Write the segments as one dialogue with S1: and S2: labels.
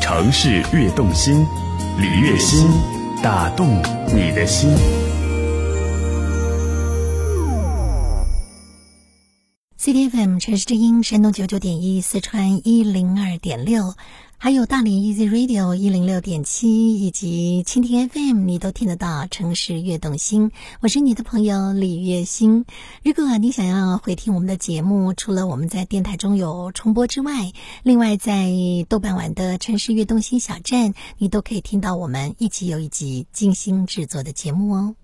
S1: 城市悦动心，李悦心，打动你的心。
S2: CDFM 城市之音，山东九九点一，四川一零二点六。还有大连 Easy Radio 一零六点七以及蜻蜓 FM，你都听得到。城市悦动心，我是你的朋友李月心。如果你想要回听我们的节目，除了我们在电台中有重播之外，另外在豆瓣网的城市悦动心小站，你都可以听到我们一集又一集精心制作的节目哦。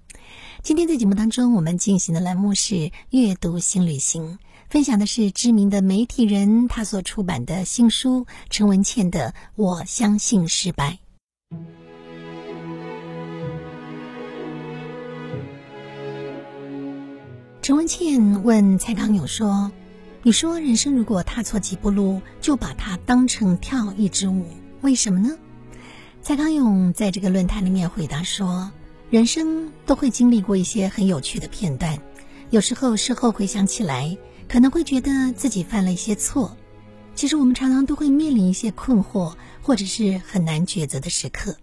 S2: 今天在节目当中，我们进行的栏目是阅读新旅行。分享的是知名的媒体人他所出版的新书陈文茜的《我相信失败》。陈文茜问蔡康永说：“你说人生如果踏错几步路，就把它当成跳一支舞，为什么呢？”蔡康永在这个论坛里面回答说：“人生都会经历过一些很有趣的片段，有时候事后回想起来。”可能会觉得自己犯了一些错，其实我们常常都会面临一些困惑，或者是很难抉择的时刻。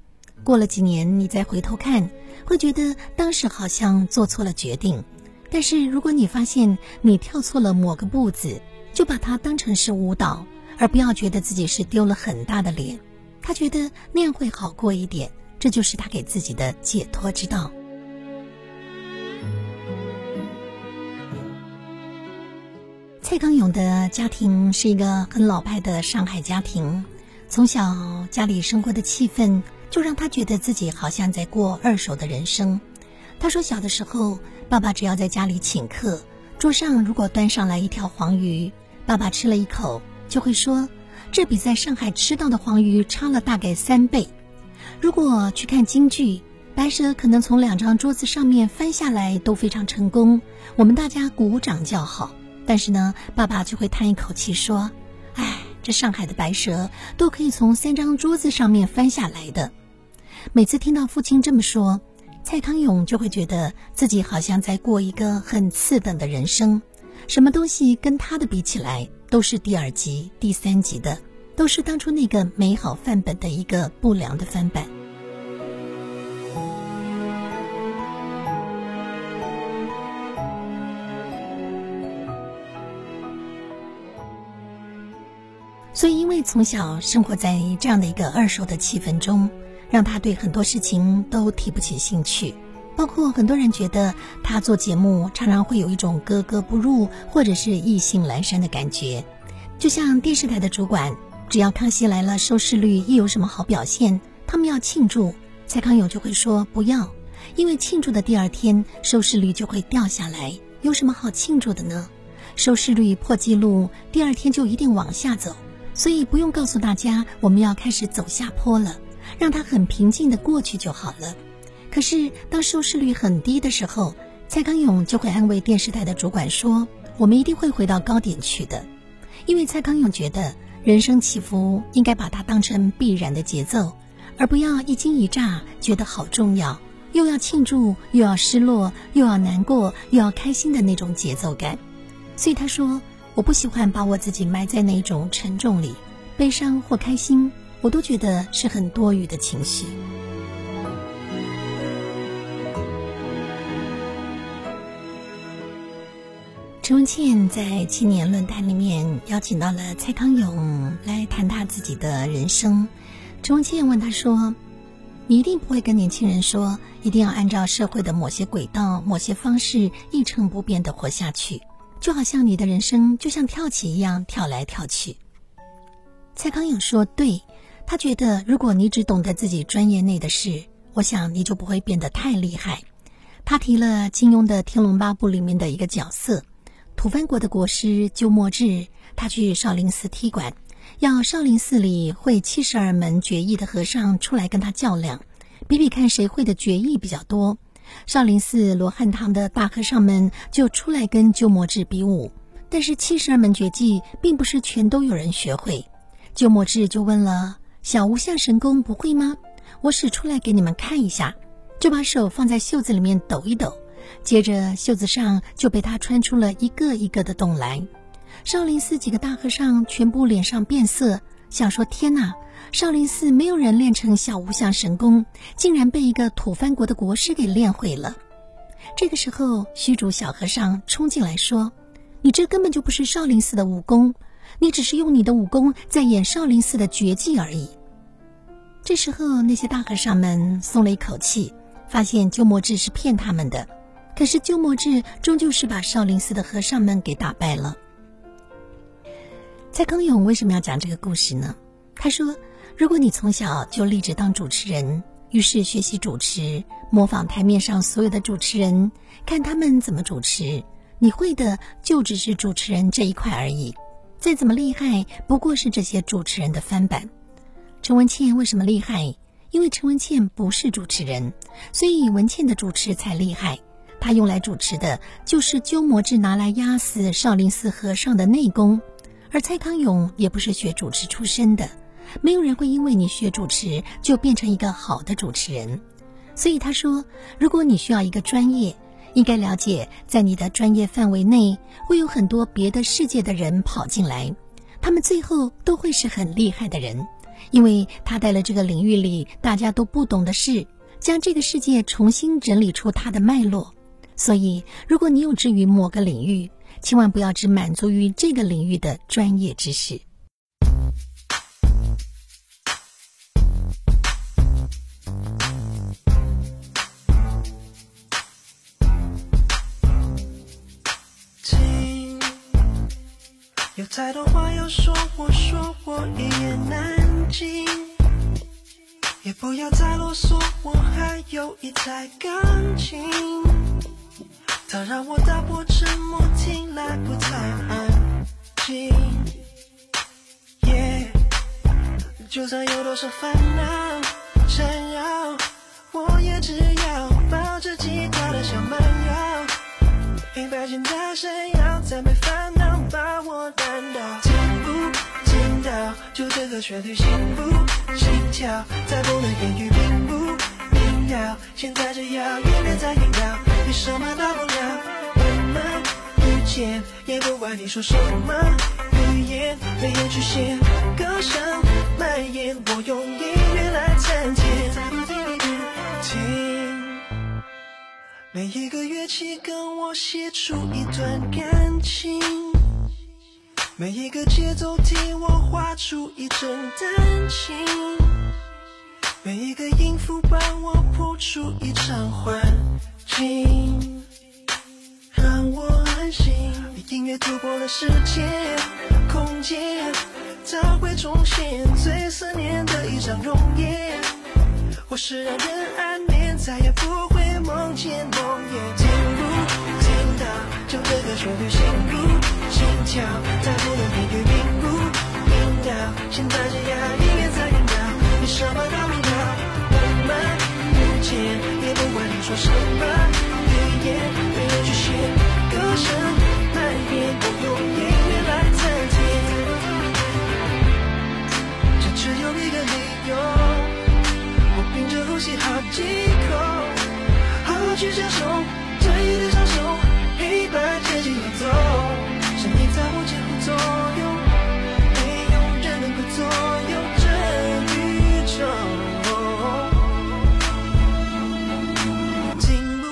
S2: 过了几年，你再回头看，会觉得当时好像做错了决定。但是如果你发现你跳错了某个步子，就把它当成是舞蹈，而不要觉得自己是丢了很大的脸。他觉得那样会好过一点，这就是他给自己的解脱之道。蔡康永的家庭是一个很老派的上海家庭，从小家里生活的气氛就让他觉得自己好像在过二手的人生。他说，小的时候，爸爸只要在家里请客，桌上如果端上来一条黄鱼，爸爸吃了一口就会说：“这比在上海吃到的黄鱼差了大概三倍。”如果去看京剧，白蛇可能从两张桌子上面翻下来都非常成功，我们大家鼓掌叫好。但是呢，爸爸就会叹一口气说：“哎，这上海的白蛇都可以从三张桌子上面翻下来的。”每次听到父亲这么说，蔡康永就会觉得自己好像在过一个很次等的人生，什么东西跟他的比起来都是第二级、第三级的，都是当初那个美好范本的一个不良的翻版。所以，因为从小生活在这样的一个二手的气氛中，让他对很多事情都提不起兴趣。包括很多人觉得他做节目常常会有一种格格不入，或者是意兴阑珊的感觉。就像电视台的主管，只要康熙来了收视率一有什么好表现，他们要庆祝，蔡康永就会说不要，因为庆祝的第二天收视率就会掉下来。有什么好庆祝的呢？收视率破纪录，第二天就一定往下走。所以不用告诉大家我们要开始走下坡了，让它很平静的过去就好了。可是当收视率很低的时候，蔡康永就会安慰电视台的主管说：“我们一定会回到高点去的。”因为蔡康永觉得人生起伏应该把它当成必然的节奏，而不要一惊一乍觉得好重要，又要庆祝，又要失落，又要难过，又要开心的那种节奏感。所以他说。我不喜欢把我自己埋在那种沉重里，悲伤或开心，我都觉得是很多余的情绪。陈文茜在青年论坛里面邀请到了蔡康永来谈他自己的人生。陈文茜问他说：“你一定不会跟年轻人说，一定要按照社会的某些轨道、某些方式一成不变的活下去。”就好像你的人生就像跳棋一样跳来跳去。蔡康永说：“对，他觉得如果你只懂得自己专业内的事，我想你就不会变得太厉害。”他提了金庸的《天龙八部》里面的一个角色，吐蕃国的国师鸠摩智，他去少林寺踢馆，要少林寺里会七十二门绝艺的和尚出来跟他较量，比比看谁会的绝艺比较多。少林寺罗汉堂的大和尚们就出来跟鸠摩智比武，但是七十二门绝技并不是全都有人学会。鸠摩智就问了：“小无相神功不会吗？我使出来给你们看一下。”就把手放在袖子里面抖一抖，接着袖子上就被他穿出了一个一个的洞来。少林寺几个大和尚全部脸上变色，想说天哪，少林寺没有人练成小无相神功，竟然被一个吐蕃国的国师给练会了。这个时候，虚竹小和尚冲进来说：“你这根本就不是少林寺的武功，你只是用你的武功在演少林寺的绝技而已。”这时候，那些大和尚们松了一口气，发现鸠摩智是骗他们的。可是鸠摩智终究是把少林寺的和尚们给打败了。蔡康永为什么要讲这个故事呢？他说：“如果你从小就立志当主持人，于是学习主持，模仿台面上所有的主持人，看他们怎么主持，你会的就只是主持人这一块而已。再怎么厉害，不过是这些主持人的翻版。”陈文茜为什么厉害？因为陈文茜不是主持人，所以文茜的主持才厉害。她用来主持的就是鸠摩智拿来压死少林寺和尚的内功。而蔡康永也不是学主持出身的，没有人会因为你学主持就变成一个好的主持人。所以他说，如果你需要一个专业，应该了解在你的专业范围内会有很多别的世界的人跑进来，他们最后都会是很厉害的人，因为他带了这个领域里大家都不懂的事，将这个世界重新整理出它的脉络。所以，如果你有志于某个领域，千万不要只满足于这个领域的专业知识。
S3: 太多话要说，我说我一言难尽。也不要再啰嗦，我还有一台钢琴。它让我打破沉默，听来不太安静。Yeah，就算有多少烦恼缠绕，我也只要抱着吉他的小蛮腰，黑白键大闪耀，再没烦恼难倒。听不听到？就这个旋律，心不心跳，再不能言语，并不明了。现在只要音乐在萦绕。你什么大不了？我们遇见，也不管你说什么语言，没有局限，歌声蔓延，我用音乐来参天。听，每一个乐器跟我写出一段感情，每一个节奏替我画出一阵丹青，每一个音符帮我谱出一场幻境，让我安心。音乐突破了时间、空间，它会重现最思念的一张容颜，或是让人安眠，再也不会梦见梦魇。听不听到？就这个旋律，心不心跳？再不能言语，并不明了。现在这样，音乐在引导，你什么都明了。我们。也不管你说什么语言，没有局限，歌声蔓延，我用音乐来暂停。这只有一个理由，我屏着呼吸好几口，好好去享受，白键轻演奏，声音在我肩后左右这宇宙。听不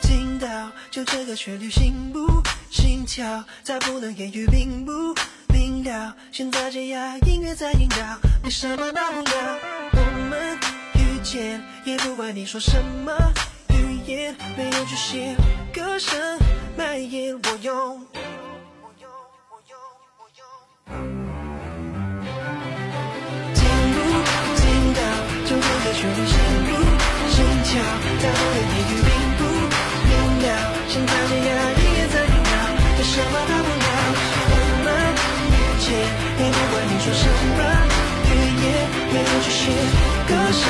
S3: 听到。就这个旋律，心不心跳，再不能言语，并不明了。现在这样，音乐在引导，没什么大不了？我们遇见，也不管你说什么语言，没有局限，歌声蔓延，我用。听不听到？就这个旋律，心不心跳，再不能言语，并不明了。现在这样，音乐在引导，有什么大不了？我们遇见，也不管你说什么语言，没有局限，歌声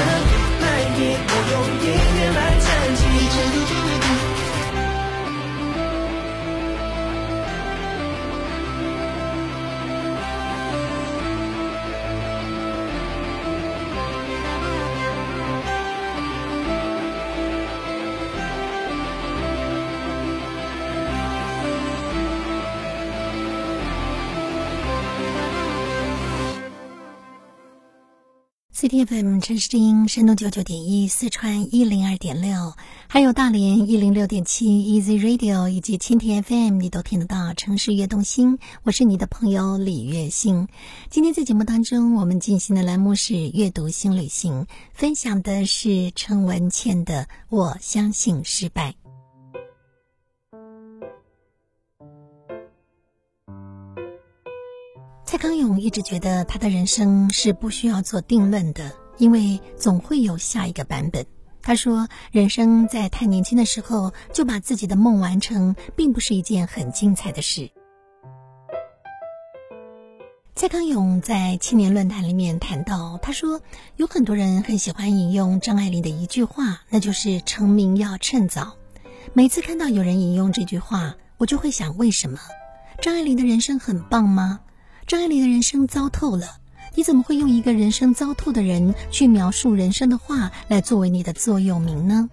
S2: FM 城市之音，山东九九点一，四川一零二点六，还有大连一零六点七，Easy Radio 以及蜻蜓 FM，你都听得到。城市悦动心，我是你的朋友李月心。今天在节目当中，我们进行的栏目是阅读新旅行，分享的是陈文茜的《我相信失败》。蔡康永一直觉得他的人生是不需要做定论的，因为总会有下一个版本。他说：“人生在太年轻的时候就把自己的梦完成，并不是一件很精彩的事。”蔡康永在青年论坛里面谈到，他说有很多人很喜欢引用张爱玲的一句话，那就是“成名要趁早”。每次看到有人引用这句话，我就会想：为什么？张爱玲的人生很棒吗？张爱玲的人生糟透了，你怎么会用一个人生糟透的人去描述人生的话来作为你的座右铭呢？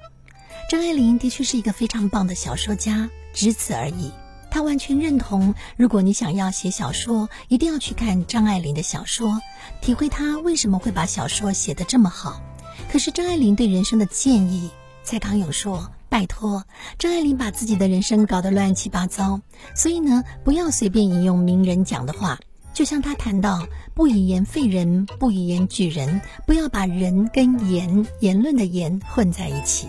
S2: 张爱玲的确是一个非常棒的小说家，只此而已。他完全认同，如果你想要写小说，一定要去看张爱玲的小说，体会她为什么会把小说写得这么好。可是张爱玲对人生的建议，蔡康永说：“拜托，张爱玲把自己的人生搞得乱七八糟，所以呢，不要随便引用名人讲的话。”就像他谈到，不以言废人，不以言举人，不要把人跟言言论的言混在一起。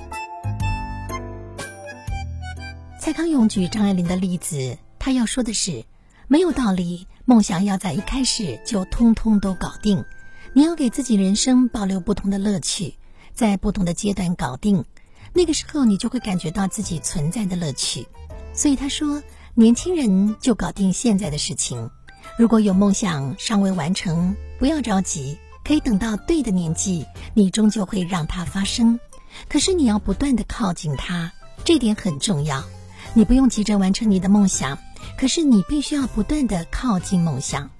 S2: 蔡康永举张爱玲的例子，他要说的是，没有道理，梦想要在一开始就通通都搞定，你要给自己人生保留不同的乐趣，在不同的阶段搞定，那个时候你就会感觉到自己存在的乐趣。所以他说，年轻人就搞定现在的事情。如果有梦想尚未完成，不要着急，可以等到对的年纪，你终究会让它发生。可是你要不断的靠近它，这点很重要。你不用急着完成你的梦想，可是你必须要不断的靠近梦想。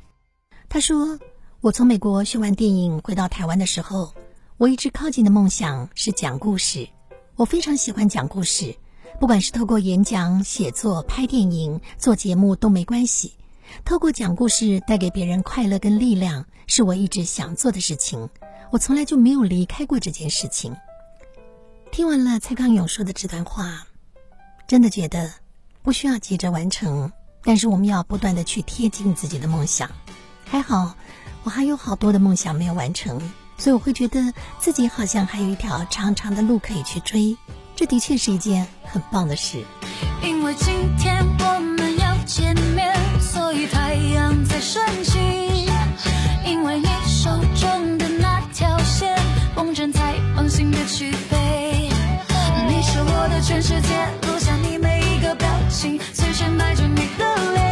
S2: 他说：“我从美国学完电影回到台湾的时候，我一直靠近的梦想是讲故事。我非常喜欢讲故事，不管是透过演讲、写作、拍电影、做节目都没关系。”透过讲故事带给别人快乐跟力量，是我一直想做的事情。我从来就没有离开过这件事情。听完了蔡康永说的这段话，真的觉得不需要急着完成，但是我们要不断的去贴近自己的梦想。还好，我还有好多的梦想没有完成，所以我会觉得自己好像还有一条长长的路可以去追。这的确是一件很棒的事。
S4: 因为今天深情，因为你手中的那条线，风筝才放心的去飞。你是我的全世界，录下你每一个表情，随身带着你的脸。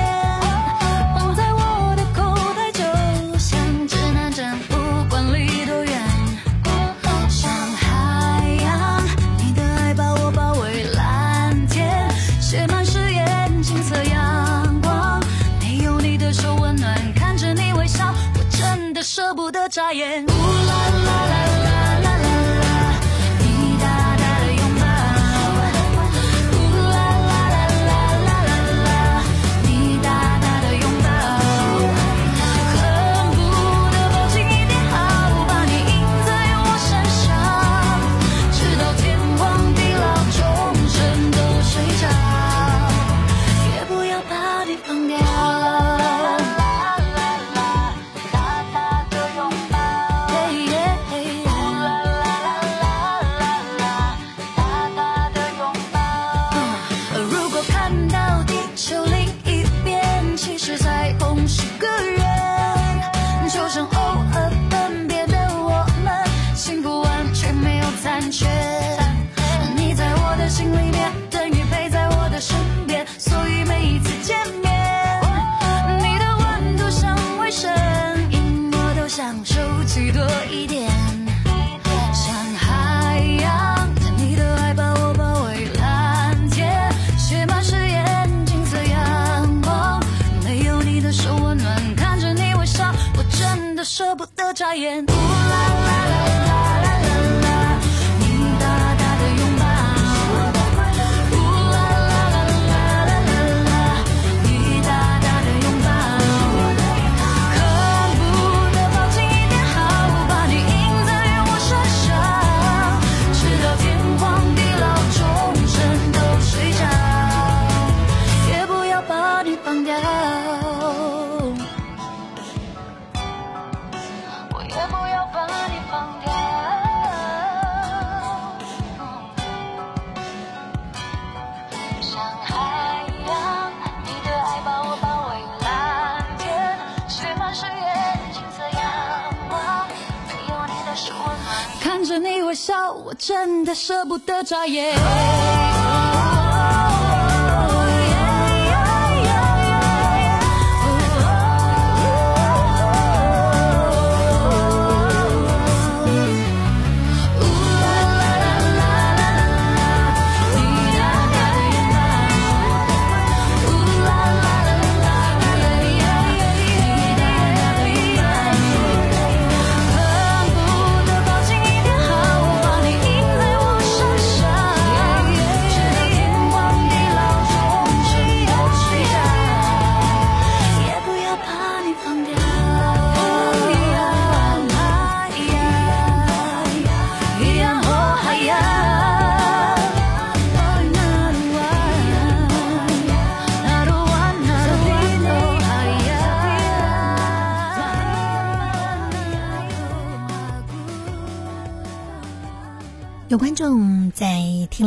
S4: 真的舍不得眨眼。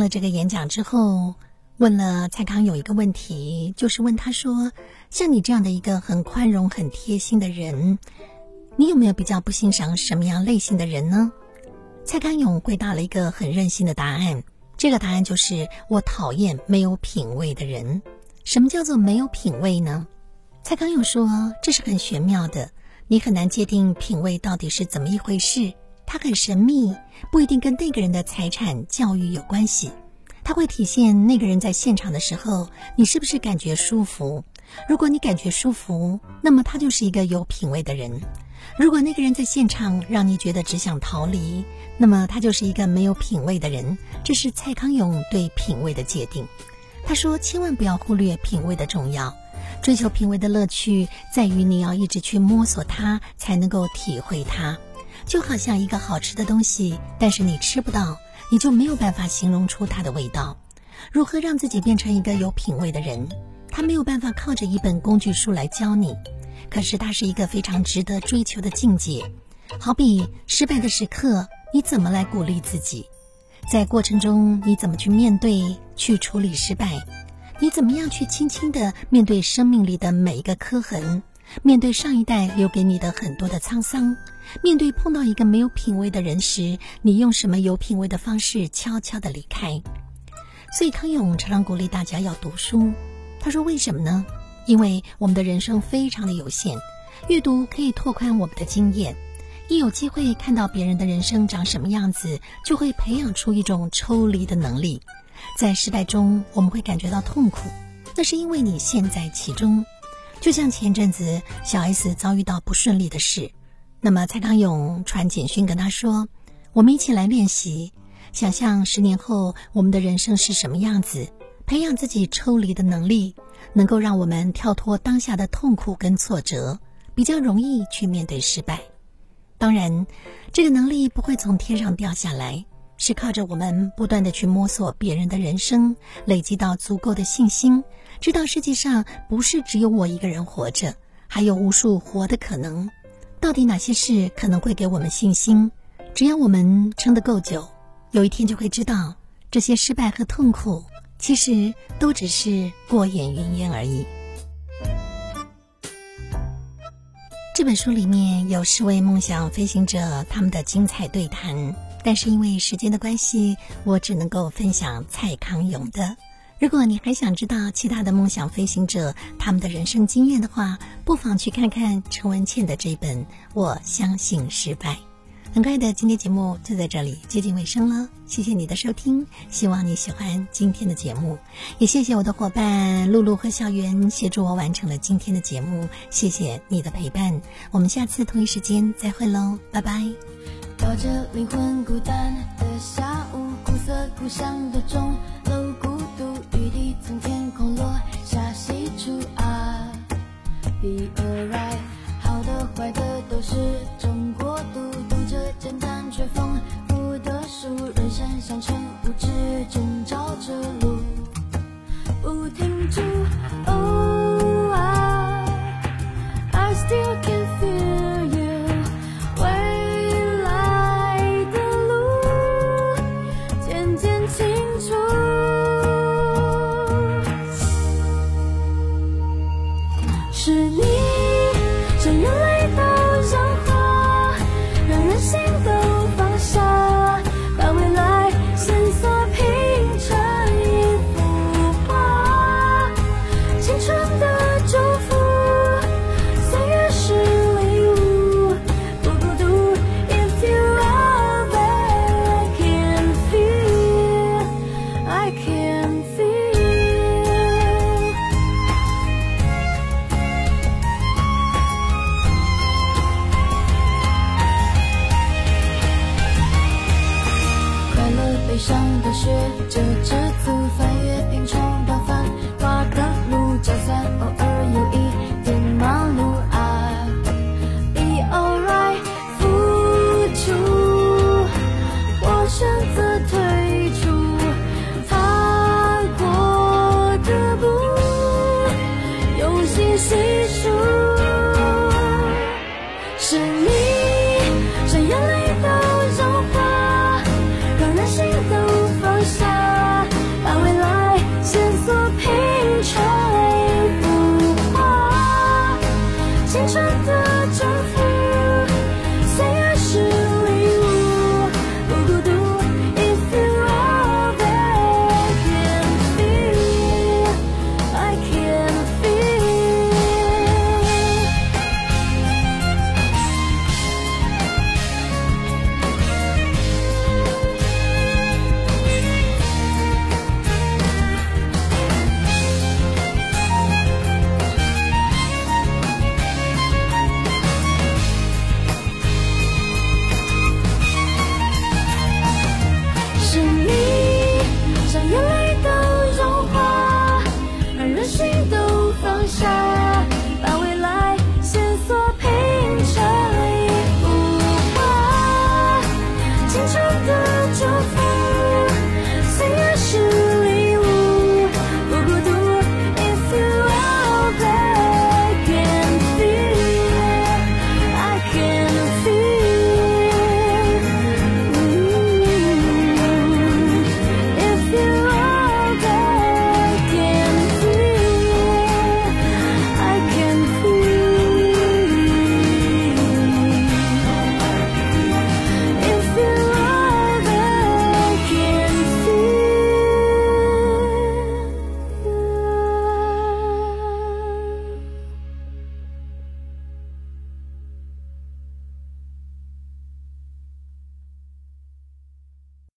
S2: 这个演讲之后，问了蔡康永一个问题，就是问他说：“像你这样的一个很宽容、很贴心的人，你有没有比较不欣赏什么样类型的人呢？”蔡康永回答了一个很任性的答案，这个答案就是：“我讨厌没有品味的人。”什么叫做没有品味呢？蔡康永说：“这是很玄妙的，你很难界定品味到底是怎么一回事。”它很神秘，不一定跟那个人的财产、教育有关系。它会体现那个人在现场的时候，你是不是感觉舒服。如果你感觉舒服，那么他就是一个有品味的人；如果那个人在现场让你觉得只想逃离，那么他就是一个没有品味的人。这是蔡康永对品味的界定。他说：“千万不要忽略品味的重要。追求品味的乐趣在于你要一直去摸索它，才能够体会它。”就好像一个好吃的东西，但是你吃不到，你就没有办法形容出它的味道。如何让自己变成一个有品味的人？他没有办法靠着一本工具书来教你，可是它是一个非常值得追求的境界。好比失败的时刻，你怎么来鼓励自己？在过程中，你怎么去面对、去处理失败？你怎么样去轻轻地面对生命里的每一个刻痕？面对上一代留给你的很多的沧桑，面对碰到一个没有品味的人时，你用什么有品味的方式悄悄地离开？所以康永常常鼓励大家要读书。他说：“为什么呢？因为我们的人生非常的有限，阅读可以拓宽我们的经验。一有机会看到别人的人生长什么样子，就会培养出一种抽离的能力。在失败中，我们会感觉到痛苦，那是因为你陷在其中。”就像前阵子小 S 遭遇到不顺利的事，那么蔡康永传简讯跟他说：“我们一起来练习，想象十年后我们的人生是什么样子，培养自己抽离的能力，能够让我们跳脱当下的痛苦跟挫折，比较容易去面对失败。当然，这个能力不会从天上掉下来，是靠着我们不断的去摸索别人的人生，累积到足够的信心。”知道世界上不是只有我一个人活着，还有无数活的可能。到底哪些事可能会给我们信心？只要我们撑得够久，有一天就会知道，这些失败和痛苦其实都只是过眼云烟而已。这本书里面有十位梦想飞行者他们的精彩对谈，但是因为时间的关系，我只能够分享蔡康永的。如果你还想知道其他的梦想飞行者他们的人生经验的话，不妨去看看陈文茜的这本《我相信失败》。很快的，今天节目就在这里接近尾声了，谢谢你的收听，希望你喜欢今天的节目，也谢谢我的伙伴露露和小圆协助我完成了今天的节目，谢谢你的陪伴，我们下次同一时间再会喽，拜拜。
S4: 抱着灵魂孤单的下午，苦涩故乡的钟楼，落下，西出啊，Be alright，好的坏的都是种国度，读着简单却丰富的书，人生像晨雾之中找着路，不停住是你。